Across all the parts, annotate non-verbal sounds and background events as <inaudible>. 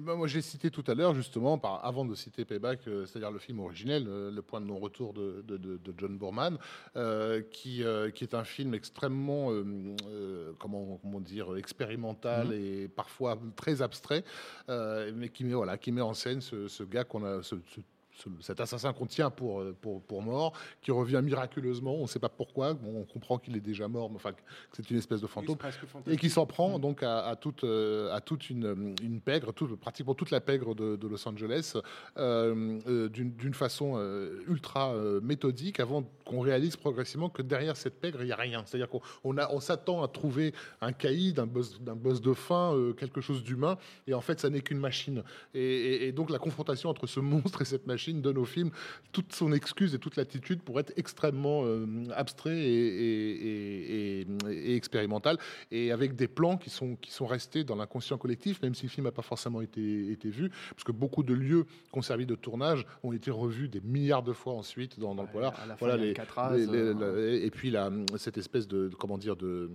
Ben, moi, j'ai cité tout à l'heure, justement, par, avant de citer Payback, euh, c'est-à-dire le film originel, euh, Le point de non-retour de, de- de- de John Boorman, euh, qui, qui est un film extrêmement, comment, comment dire, expérimental et parfois très abstrait, mais qui met, voilà, qui met en scène ce, ce gars qu'on a. ce- ce- ce- cet assassin qu'on tient pour, euh, pour, pour mort, qui revient miraculeusement, on ne sait pas pourquoi, bon, on comprend qu'il est déjà mort, mais enfin que c'est une espèce de fantôme, et qui s'en prend donc à, à toute, euh, à toute une, une pègre, pratiquement toute la pègre de, de Los Angeles, euh, d'une façon euh, ultra euh, méthodique, avant qu'on réalise progressivement que derrière cette pègre, il n'y a rien. C'est-à-dire qu'on on s'attend à trouver un caïd, un boss, d'un boss de fin, quelque chose d'humain, et en fait, ça n'est qu'une machine. Et, et- et donc, la confrontation entre ce monstre et cette machine donne au film toute son excuse et toute l'attitude pour être extrêmement euh, abstrait et, expérimental, et avec des plans qui sont, qui sont restés dans l'inconscient collectif, même si le film n'a pas forcément été, été vu, parce que beaucoup de lieux qui ont servi de tournage ont été revus des milliards de fois ensuite dans, dans le polar. Voilà les, Alcatraz, les- les- euh, et puis la, cette espèce de, de- comment dire de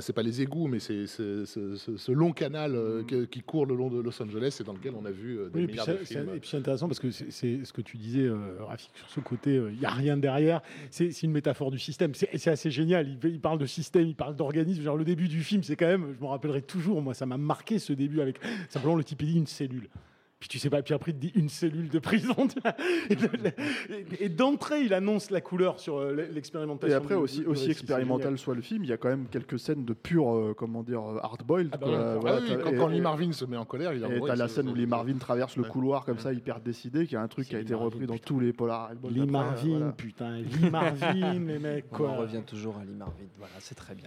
c'est pas les égouts, mais c'est ce, long canal euh, Mm. qui court le long de Los Angeles et dans lequel on a vu euh, des Oui, et puis milliards c'est- de films. et puis c'est intéressant parce que c'est- ce que tu disais, euh, Rafik, sur ce côté, il n'y a rien derrière. C'est une métaphore du système. C'est c'est assez génial. Il, il parle de système, il parle d'organisme. Genre le début du film, c'est quand même, je me rappellerai toujours, moi, ça m'a marqué ce début avec simplement le type il dit une cellule. Puis tu sais pas, puis après il dit une cellule de prison. <laughs> et d'entrée, il annonce la couleur sur euh, l'expérimentation. Et après aussi, du aussi expérimental soit le film, il y a quand même quelques scènes de pur, euh, comment dire, hard-boiled. Ah bah ouais. Ah Voilà, oui, t'as- quand, Lee Marvin se met en colère, il Et t'as la scène où Lee Marvin traverse le couloir comme ça, hyper décidé, qui est un truc qui a Lee été Marvin, repris dans putain. tous les polars. Lee Marvin, putain, Lee Marvin, <laughs> les mecs, On quoi. revient toujours à Lee Marvin. Voilà, c'est très bien.